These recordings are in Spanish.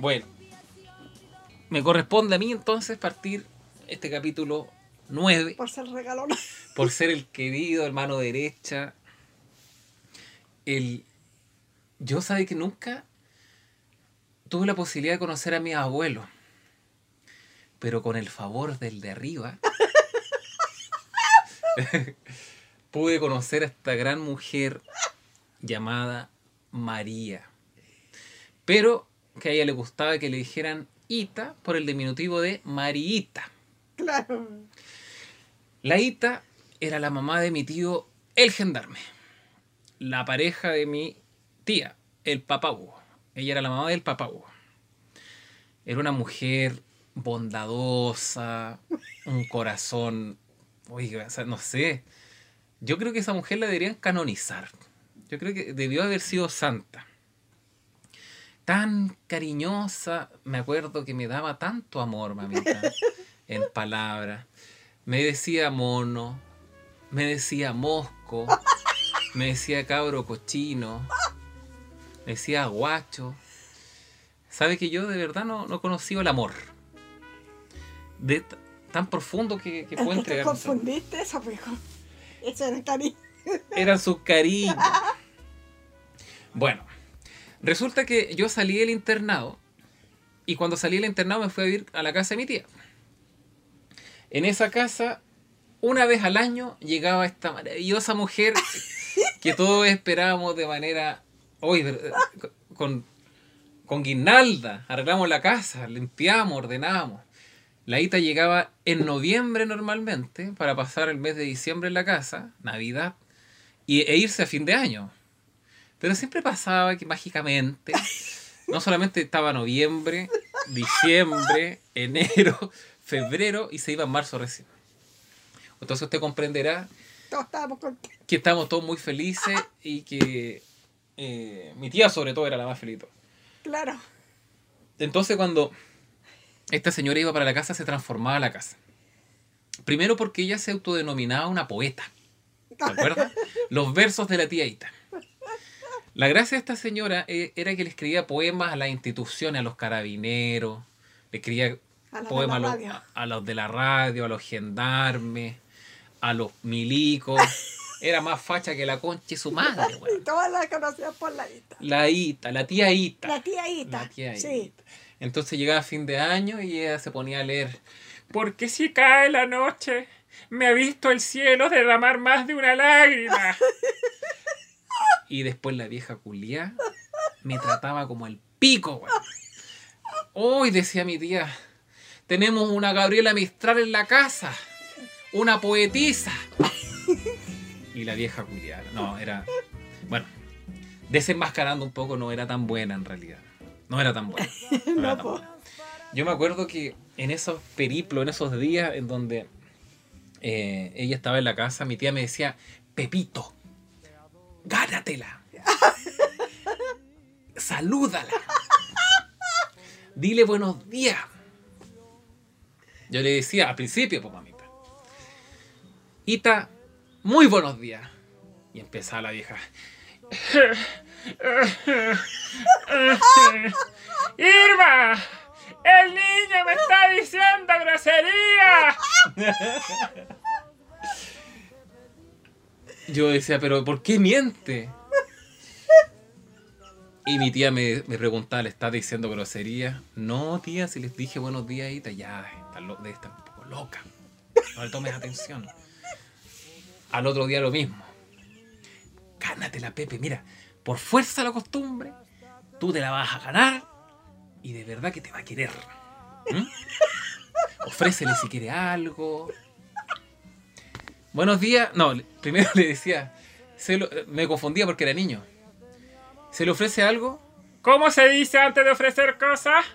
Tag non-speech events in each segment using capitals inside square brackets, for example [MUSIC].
Bueno, me corresponde a mí entonces partir este capítulo 9 Por ser regalona. [LAUGHS] por ser el querido hermano derecha. El... Yo sabe que nunca tuve la posibilidad de conocer a mi abuelo, pero con el favor del de arriba [LAUGHS] pude conocer a esta gran mujer llamada María. Pero que a ella le gustaba que le dijeran Ita por el diminutivo de Mariita. Claro. La Ita era la mamá de mi tío, el gendarme. La pareja de mi tía, el papá Hugo. Ella era la mamá del papá Hugo. Era una mujer bondadosa, un corazón. Oiga, o sea, no sé. Yo creo que esa mujer la deberían canonizar. Yo creo que debió haber sido santa. Tan cariñosa, me acuerdo que me daba tanto amor, mamita, [LAUGHS] en palabras. Me decía mono, me decía mosco, me decía cabro cochino, me decía guacho. Sabe que yo de verdad no, no he conocido el amor. De tan profundo que, que entregar. confundiste eso, mijo. Eso era cariño. Eran sus [LAUGHS] cariños. Bueno, resulta que yo salí del internado y cuando salí del internado me fui a vivir a la casa de mi tía. En esa casa, una vez al año llegaba esta maravillosa mujer [LAUGHS] que todos esperábamos de manera. Hoy, con, con guirnalda, arreglamos la casa, limpiamos, ordenamos. La Ita llegaba en noviembre normalmente para pasar el mes de diciembre en la casa, Navidad, y, e irse a fin de año. Pero siempre pasaba que mágicamente, no solamente estaba noviembre, diciembre, enero, [LAUGHS] febrero y se iba en marzo recién. Entonces usted comprenderá Todos estábamos contentos. que estamos todos muy felices y que eh, mi tía sobre todo era la más feliz. Claro. Entonces cuando esta señora iba para la casa se transformaba la casa. Primero porque ella se autodenominaba una poeta. ¿Te acuerdas? [LAUGHS] Los versos de la tía Ita. La gracia de esta señora eh, era que le escribía poemas a las instituciones, a los carabineros, le escribía A poemas a los, a- de la radio, a los gendarmes, a los milicos. [LAUGHS] Era más facha que la concha y su madre, Y weón. [LAUGHS] todas la conocían por la Ita. La Ita, la tía Ita. La tía Ita. La tía Sí. Ita. Entonces llegaba fin de año y ella se ponía a leer. Porque si cae la noche, me ha visto el cielo derramar más de una lágrima. [LAUGHS] y después la vieja culia me trataba como el pico, güey. Hoy decía mi tía, tenemos una Gabriela Mistral en la casa, una poetisa. y la vieja culia, no, era, bueno, desenmascarando un poco, no era tan buena en realidad. No era tan buena. [LAUGHS] no era tan buena. Yo me acuerdo que en esos periplos, en esos días en donde eh, ella estaba en la casa, mi tía me decía, Pepito, gánatela. Salúdala. Dile buenos días. Yo le decía al principio, pues mamita. Ita, muy buenos días. Y empezaba la vieja. Irma, el niño me está diciendo grosería. Yo decía, pero ¿por qué miente? Y mi tía me, me preguntaba, ¿le estás diciendo grosería? No, tía, si les dije buenos días, Ita, ya, está debe estar un poco loca. No le tomes atención. Al otro día lo mismo. Gánatela, Pepe, mira, por fuerza la costumbre, tú te la vas a ganar y de verdad que te va a querer. ¿Mm? Ofrécele si quiere algo. Buenos días. No, [LAUGHS] primero le decía, se lo- me confundía porque era niño. ¿Se le ofrece algo? ¿Cómo se dice antes de ofrecer cosas? [LAUGHS]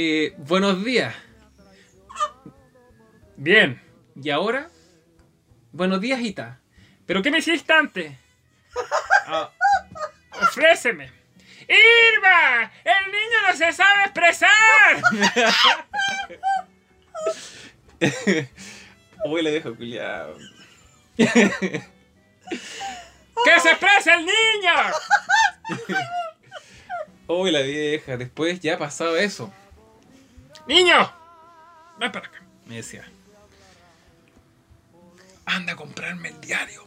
Eh, buenos días. Bien. ¿Y ahora? Buenos días, Ita. ¿Pero qué me hiciste antes? [LAUGHS] Ah, ofréceme. ¡Irma! ¡El niño no se sabe expresar! [LAUGHS] Uy, la vieja culiada. [LAUGHS] ¡Que se exprese el niño! [LAUGHS] Uy, la vieja. Después ya pasado eso. ¡Niño! Ven para acá. Me decía. Anda a comprarme el diario.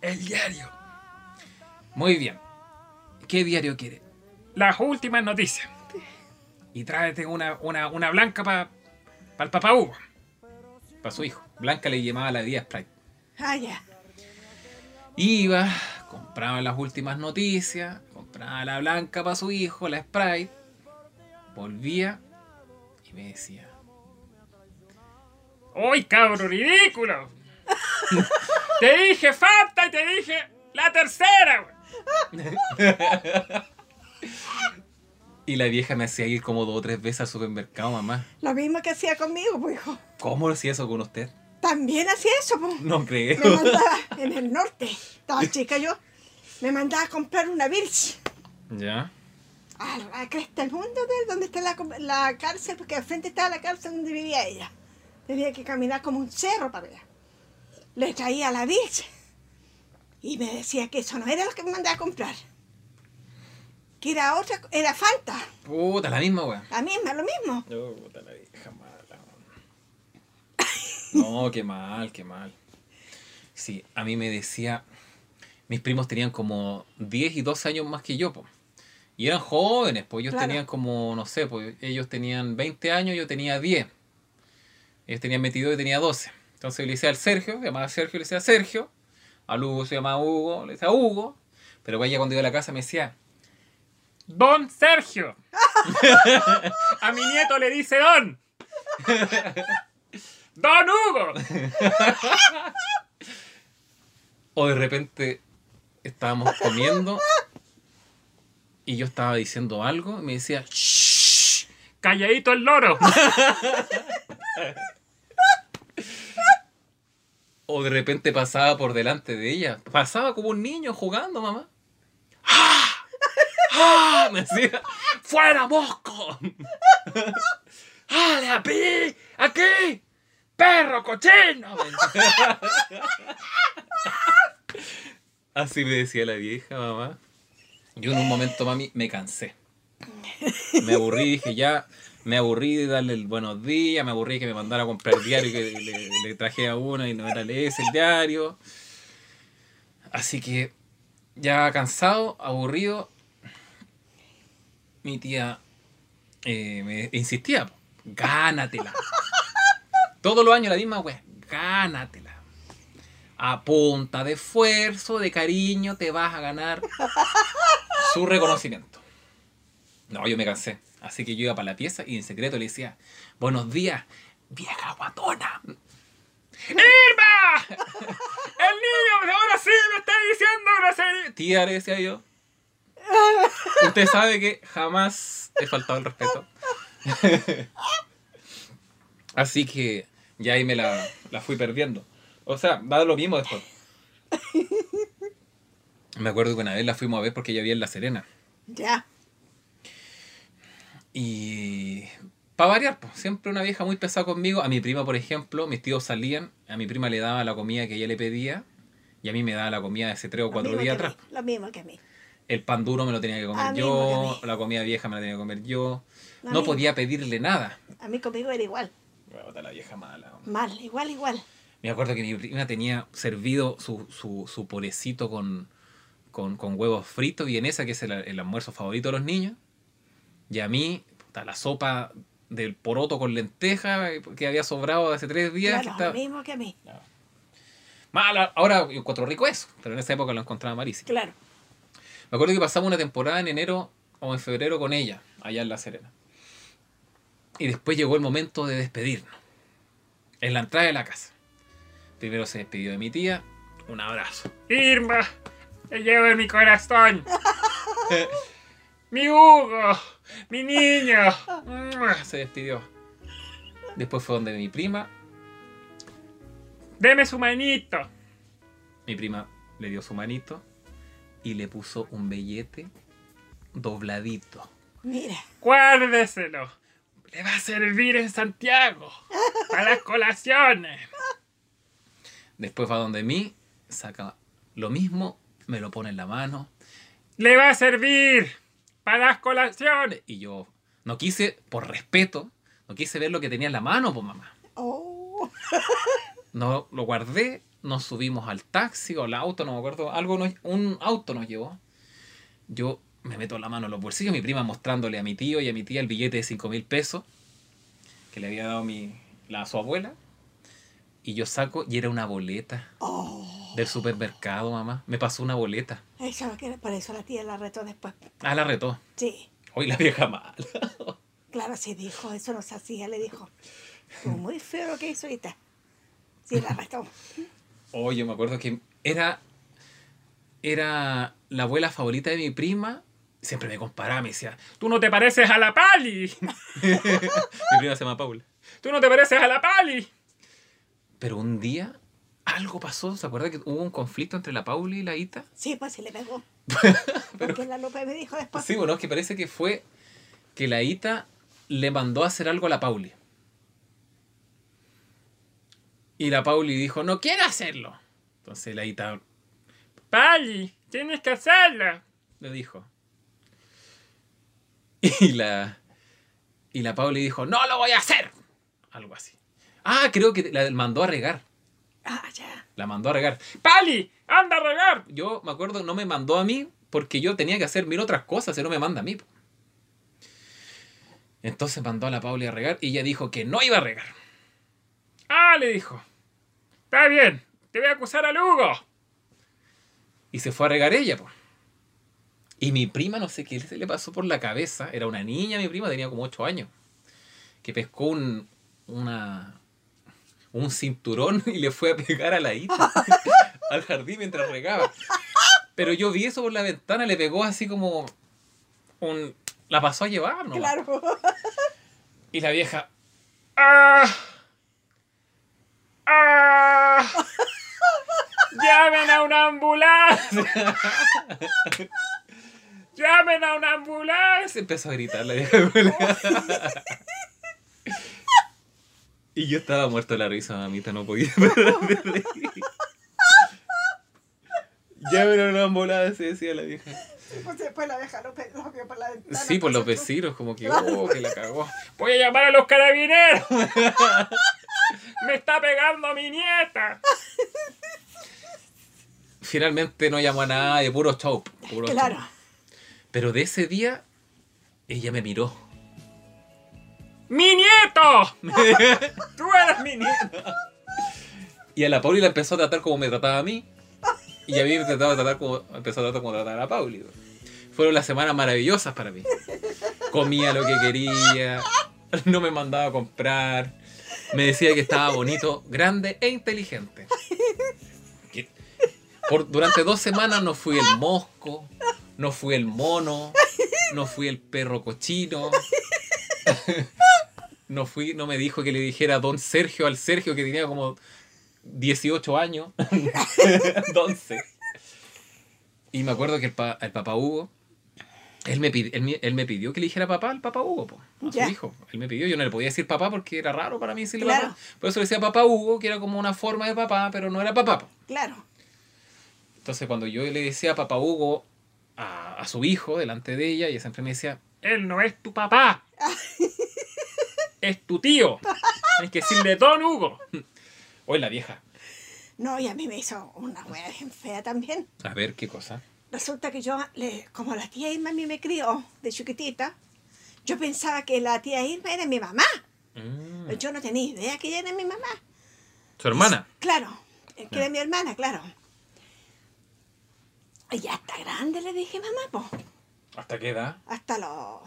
El diario. Muy bien. ¿Qué diario quiere? Las últimas noticias. Y tráete una, una, una blanca para el papá Hugo. Para su hijo. Blanca le llamaba la día Sprite. Ah, ya. Iba, compraba las últimas noticias, compraba la blanca para su hijo, la Sprite. Volvía y me decía: ¡Uy, cabro ridículo! [LAUGHS] te dije Fanta y te dije la tercera. [LAUGHS] y la vieja me hacía ir como dos o tres veces al supermercado, mamá. Lo mismo que hacía conmigo, pues, hijo. ¿Cómo hacía eso con usted? También hacía eso, pues. No creo. Me mandaba en el norte. Estaba chica yo. Me mandaba a comprar una Birch. ¿Ya? A la cresta del mundo, de donde está la, la cárcel, porque al frente estaba la cárcel donde vivía ella. Tenía que caminar como un cerro para allá. Le traía la Birch. Y me decía que eso no era lo que me mandaba a comprar. Que era otra, era Fanta. Puta, la misma, weón. La misma, lo mismo. Puta, la vieja mala. No, qué mal, qué mal. Sí, a mí me decía, mis primos tenían como 10 y 12 años más que yo, po. Y eran jóvenes, pues ellos Claro. tenían como, no sé, pues ellos tenían 20 años, yo tenía 10. Ellos tenían 22 y tenía 12. Entonces yo le decía al Sergio, se llamaba Sergio, le decía Sergio. Al Hugo se llamaba Hugo, le decía Hugo. Pero ella cuando iba a la casa me decía, Don Sergio. a mi nieto le dice Don. Don Hugo. o de repente estábamos comiendo y yo estaba diciendo algo y me decía, "Shh, calladito el loro. o de repente pasaba por delante de ella. Pasaba como un niño jugando, mamá. ¡Ah! Me decía, ¡fuera mosco! ¡Ale, aquí! ¡Aquí! ¡Perro cochino! Así me decía la vieja, mamá. Yo en un momento, mami, me cansé. Me aburrí, dije ya, me aburrí de darle el buenos días, me aburrí que me mandara a comprar el diario que le, le traje a una y no era ese el diario. Así que, ya cansado, aburrido, mi tía eh, me insistía, gánatela. [LAUGHS] Todos los años la misma wea, gánatela. A punta de esfuerzo, de cariño, te vas a ganar su reconocimiento. No, yo me cansé. Así que yo iba para la pieza y en secreto le decía, buenos días, vieja guatona. ¡Irma! [LAUGHS] ¡El niño ahora sí me está diciendo grosería! Tía, le decía yo. Usted sabe que jamás he faltado el respeto. Así que ya ahí me la, la fui perdiendo. O sea, va lo mismo después. Me acuerdo que una vez la fuimos a ver porque ella vivía en La Serena. Ya. Y para variar, pues, siempre una vieja muy pesada conmigo. A mi prima, por ejemplo, mis tíos salían, a mi prima le daba la comida que ella le pedía y a mí me daba la comida de hace tres o cuatro días atrás. mí, Lo mismo que a mí. El pan duro me lo tenía que comer yo, mí. la comida vieja me la tenía que comer yo. No podía pedirle nada. A mí conmigo era igual. La vieja mala. Mal, igual, igual. Me acuerdo que mi prima tenía servido su, su, su purecito con, con, con huevos fritos, vienesa, que es el, el almuerzo favorito de los niños. Y a mí, puta, la sopa del poroto con lenteja que había sobrado hace tres días. Claro, estaba- lo mismo que a mí. Mala. Ahora encuentro rico eso, pero en esa época lo encontraba malísimo. Claro. Me acuerdo que pasamos una temporada en enero o en febrero con ella, allá en La Serena. Y después llegó el momento de despedirnos. En la entrada de la casa. Primero se despidió de mi tía. Un abrazo. Irma, te llevo en mi corazón. [LAUGHS] mi Hugo, mi niño. [LAUGHS] Se despidió. Después fue donde mi prima. Deme su manito. Mi prima le dio su manito y le puso un billete dobladito. Mira. Guárdeselo. le va a servir en Santiago [LAUGHS] para las colaciones. Después va donde mí, saca lo mismo, me lo pone en la mano. Le va a servir para las colaciones. Y yo no quise, por respeto, no quise ver lo que tenía en la mano, pues mamá. Oh, No, lo guardé, nos subimos al taxi o al auto, no me acuerdo, algo nos- un auto nos llevó. Yo me meto la mano en los bolsillos, mi prima mostrándole a mi tío y a mi tía el billete de 5 mil pesos que le había dado mi, la, a su abuela. Y yo saco y era una boleta oh. del supermercado, mamá. Me pasó una boleta. Eso por eso la tía la retó después. Ah, la retó. Sí, Hoy la vieja mala. claro, sí dijo, eso no se hacía, le dijo. Estuvo muy feo lo que hizo ahorita. Sí, la retó. Oye, me acuerdo que era. Era la abuela favorita de mi prima. Siempre me comparaba, me decía, tú no te pareces a la Pali. [LAUGHS] mi prima se llama Paula. Tú no te pareces a la Pali. Pero un día algo pasó. ¿Se acuerda que hubo un conflicto entre la Pauli y la Ita? Sí, pues sí le pegó. [LAUGHS] Porque la Lupe me dijo después. Sí, bueno, es que parece que fue que la Ita le mandó a hacer algo a la Pauli. Y la Pauli dijo, no quiero hacerlo. Entonces la Ita, Pali, tienes que hacerlo. Le dijo. [LAUGHS] Y la, y la Pauli dijo, no lo voy a hacer. Algo así. Ah, creo que la mandó a regar. Ah, ya. La mandó a regar. ¡Pali! ¡Anda a regar! Yo me acuerdo, no me mandó a mí porque yo tenía que hacer mil otras cosas y no me manda a mí. Entonces mandó a la Pauli a regar y ella dijo que no iba a regar. Ah, le dijo. Está bien, te voy a acusar a Lugo. Y se fue a regar ella, pues. Y mi prima, no sé qué se le pasó por la cabeza. Era una niña, mi prima, tenía como 8 años. Que pescó un, una, un cinturón y le fue a pegar a la Ita [LAUGHS] al jardín mientras regaba. Pero yo vi eso por la ventana, le pegó así como un... La pasó a llevar, ¿no? Claro. Y la vieja... ¡Ah! ¡Ah! ¡Llamen a una ambulancia! ¡Llamen a una ambulancia! Empezó a gritar la vieja. Y yo estaba muerto de la risa, mamita, no podía [LAUGHS] parar de reír. Llamen a una ambulancia, decía la vieja. Pues después la vieja lo vio por la ventana. Sí, por los pasó tú. vecinos, como que, oh, que la cagó. Voy a llamar a los carabineros. [LAUGHS] Me está pegando mi nieta. Finalmente no llamó a nadie, puro show. Puro Claro. show. Pero de ese día, ella me miró. ¡Mi nieto! [LAUGHS] ¡Tú eres mi nieto! Y a la Pauli la empezó a tratar como me trataba a mí. Y a mí me trataba de tratar como, empezó a tratar como trataba a la Pauli. Fueron las semanas maravillosas para mí. Comía lo que quería, no me mandaba a comprar, me decía que estaba bonito, grande e inteligente. Por, durante dos semanas no fui el mosco, no fui el mono, no fui el perro cochino. No fui, no me dijo que le dijera don Sergio al Sergio que tenía como 18 años. [LAUGHS] don Sergio. Y me acuerdo que el, pa- el papá Hugo, él me, pidi- él, me- él me pidió que le dijera papá al papá Hugo, po, a su hijo. Él me pidió, yo no le podía decir papá porque era raro para mí decirle Claro. papá. Por eso le decía papá Hugo, que era como una forma de papá, pero no era papá. po. Claro. Entonces cuando yo le decía papá Hugo a, a su hijo delante de ella, ella siempre me decía, él no es tu papá, [LAUGHS] es tu tío. Tienes que decirle don Hugo. Hoy la vieja. No, y a mí me hizo una wea bien fea también. A ver, ¿qué cosa? Resulta que yo, como la tía Irma a mí me crió de chiquitita, yo pensaba que la tía Irma era mi mamá. Mm, Yo no tenía idea que ella era mi mamá. ¿Su hermana? Claro, eh, que era mi hermana, claro. Y ya está grande, le dije mamá, pues. ¿Hasta qué edad? Hasta los.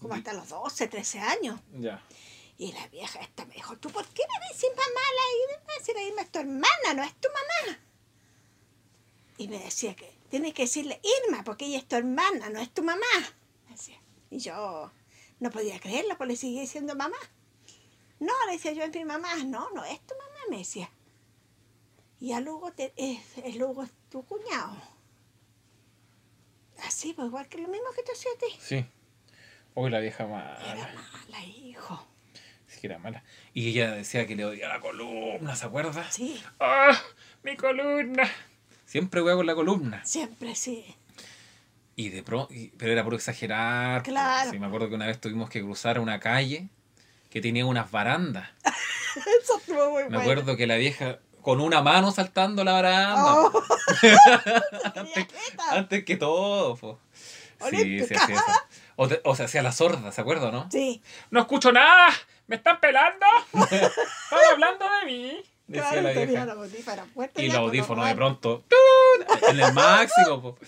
como hasta los 12, 13 años. Ya. Y la vieja esta me dijo, ¿tú por qué me dices mamá a la Irma? Si la Irma es tu hermana, no es tu mamá. Y me decía que tienes que decirle Irma, porque ella es tu hermana, no es tu mamá. Decía. Y yo no podía creerlo, pues le seguía diciendo mamá. No, le decía yo, es mi mamá. No, no es tu mamá, me decía. Y a Lugo, te, es, es Lugo es tu cuñado. Así, pues igual que lo mismo que te hacía a ti. Sí. Hoy la vieja Era mala. mala, hijo. Sí era mala. Y ella decía que le odiaba la columna, ¿se acuerda? Sí, ¡Ah! ¡Mi columna! Siempre voy con la columna. siempre sí. Y de pro, y- pero era por exagerar. Claro. Sí, me acuerdo que una vez tuvimos que cruzar una calle que tenía unas barandas. [LAUGHS] Eso estuvo muy Me bueno. acuerdo que la vieja con una mano saltando la baranda. Oh. [LAUGHS] jeta. Antes que todo, po. Sí, se hacía eso. O, te- o se hacía la sorda, ¿se acuerda, no? Sí, No escucho nada. ¿Me están pelando? [LAUGHS] Están hablando de mí. Decía claro, la vieja. Y ya, los pues, audífonos de pronto. ¡tun! En el máximo, po.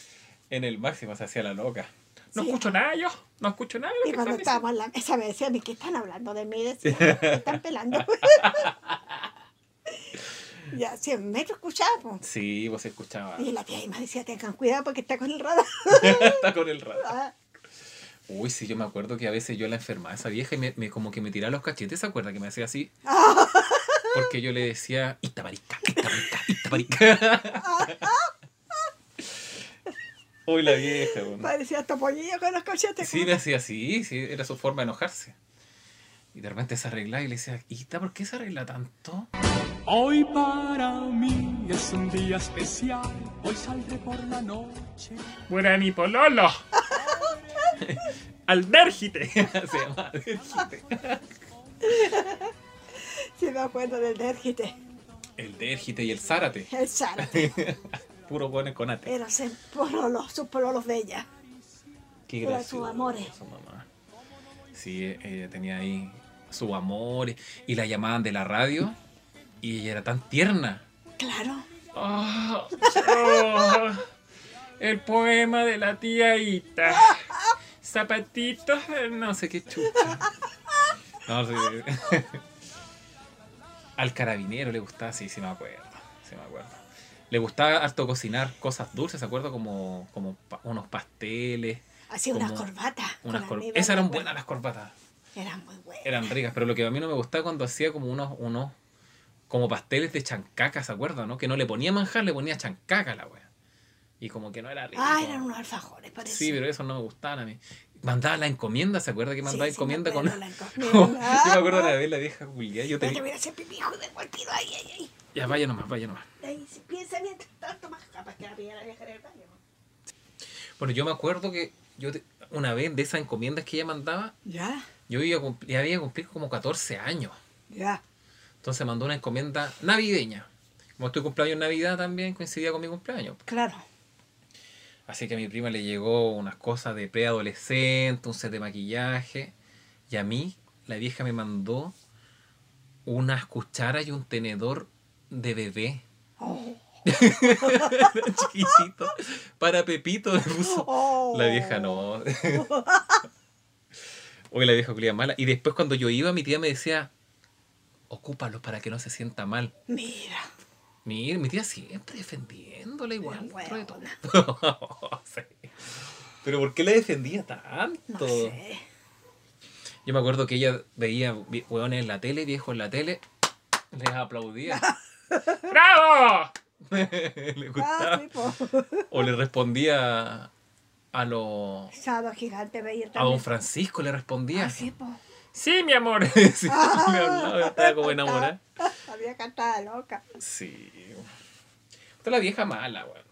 En el máximo se hacía la loca. No Sí. escucho nada yo. No escucho nada de lo Y que cuando estábamos en la mesa me decían, ¿qué están hablando de mí? Decía, me están pelando. [LAUGHS] ya, 100 metros escuchábamos. Sí, vos escuchaba. Y la tía Ima decía, tengan cuidado porque está con el radar. [LAUGHS] Está con el rato. Ah, Uy, sí, yo me acuerdo que a veces yo la enfermaba esa vieja y me, me- como que me tiraba los cachetes, ¿se acuerda? Que me hacía así. [LAUGHS] Porque yo le decía, ¡Ita marica! ¡Ita marica! ¡Ita marica! [LAUGHS] Uy, la vieja, bueno. Parecía hasta pollillo con los cachetes. Sí, me hacía así, sí, era su forma de enojarse. Y de repente se arreglaba y le decía, Ita, ¿por qué se arregla tanto? Hoy para mí es un día especial, hoy saldré por la noche. Buena mi pololo. [LAUGHS] Aldérgite. se llama Aldérgite. [LAUGHS] Me acuerdo del Dergite. El Dérgite y el Zárate. El Zárate. [LAUGHS] Puro buenos con ate. Eran sus pololos, sus pololos de ella. Qué gracioso, sus amores. su mamá. Sí, ella tenía ahí sus amores. Y la llamaban de la radio. Y ella era tan tierna. Claro. Ah, ah, el poema de la tía Ita. Zapatitos, no sé qué chucha. No sé. Al carabinero le gustaba, sí, sí me acuerdo. Sí me acuerdo. Le gustaba harto cocinar cosas dulces, ¿se acuerdo? Como, como pa- unos pasteles. Hacía unas corbatas. unas cor- Esas eran buenas las corbatas. Eran muy buenas. Eran ricas, pero lo que a mí no me gustaba cuando hacía como unos, unos como pasteles de chancaca, ¿se acuerdan? ¿no? Que no le ponía manjar, le ponía chancaca a la wea. Y como que no era rico. Ah, eran unos alfajores, parece. Sí, pero eso no me gustaban a mí. Mandaba la encomienda, ¿se acuerda que mandaba Sí, sí, me encomienda con.? la [LAUGHS] encomienda. yo me acuerdo una vez la vieja Julia, yo Yo te tenía. voy a hacer pipí, hijo de cualquier ahí, ahí, ahí. Ya vaya nomás, vaya nomás. Ahí, si piensa mientras tanto más capaz que la pilla la vieja en el baño. Bueno, yo me acuerdo que yo te- una vez de esas encomiendas que ella mandaba, Ya, yo iba a cumplir, ya había cumplido como 14 años. ya. Entonces mandó una encomienda navideña. Como estoy cumpleaños en Navidad también coincidía con mi cumpleaños. Claro. Así que a mi prima le llegó unas cosas de preadolescente, un set de maquillaje. Y a mí, la vieja me mandó unas cucharas y un tenedor de bebé. Oh. [LAUGHS] Chiquitito. Para Pepito. Oh. La vieja no. [LAUGHS] Hoy la vieja culía mala. Y después cuando yo iba, mi tía me decía, ocúpalo para que no se sienta mal. Mira. Mira, mi tía siempre defendiéndola igual. De todo. [LAUGHS] Sí. Pero ¿por qué la defendía tanto? No sé. Yo me acuerdo que ella veía hueones en la tele, viejos en la tele, les aplaudía. [LAUGHS] ¡Bravo! [LAUGHS] le gustaba. Ah, sí, po. O le respondía a los... Gigante A don. Francisco le respondía. Ah, sí, po. Sí, mi amor. sí, le hablaba, estaba como enamorada. Había cantada loca. Sí. Esta es la vieja mala, weón.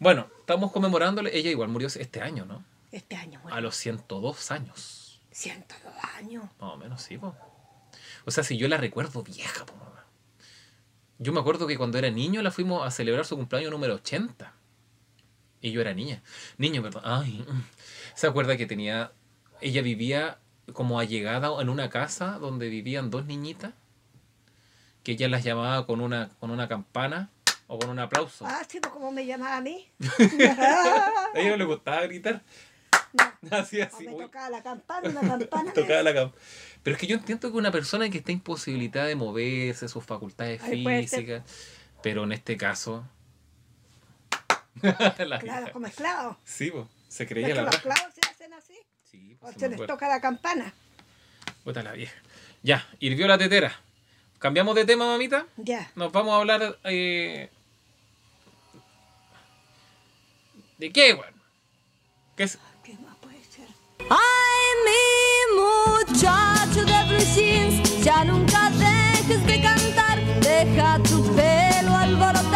Bueno, estamos conmemorándole. Ella igual murió este año, ¿no? Este año, A bueno, los 102 años. 102 años. Más o menos, sí, po. O sea, si yo la recuerdo vieja, po, mamá. Yo me acuerdo que cuando era niño la fuimos a celebrar su cumpleaños número 80. Y yo era niña. Niño, perdón. Ay. [LAUGHS] ¿Se acuerda que tenía... Ella vivía como allegada en una casa donde vivían dos niñitas? Que ella las llamaba con una, con una campana o con un aplauso. Ah, sí, pues como me llamaba a mí. [LAUGHS] A ella no le gustaba gritar. No, [LAUGHS] Así, o así. me uy. tocaba la campana, una [LAUGHS] campana. Tocaba la cam- Pero es que yo entiendo que una persona que está imposibilitada de moverse, sus facultades físicas, pero en este caso. la Claro, como esclavos. Sí, po, se ¿Ves creía que la los raja. esclavos se hacen así? Sí, O pues, sí se me les toca la campana. Puta la vieja. Ya, hirvió la tetera. ¿Cambiamos de tema, mamita? Ya. Nos vamos a hablar. Eh... ¿De qué, weón? ¿Qué es? ¿Qué más puede ser? Ay, mi muchacho de Blue ya nunca dejes de cantar, deja tu pelo alborotar.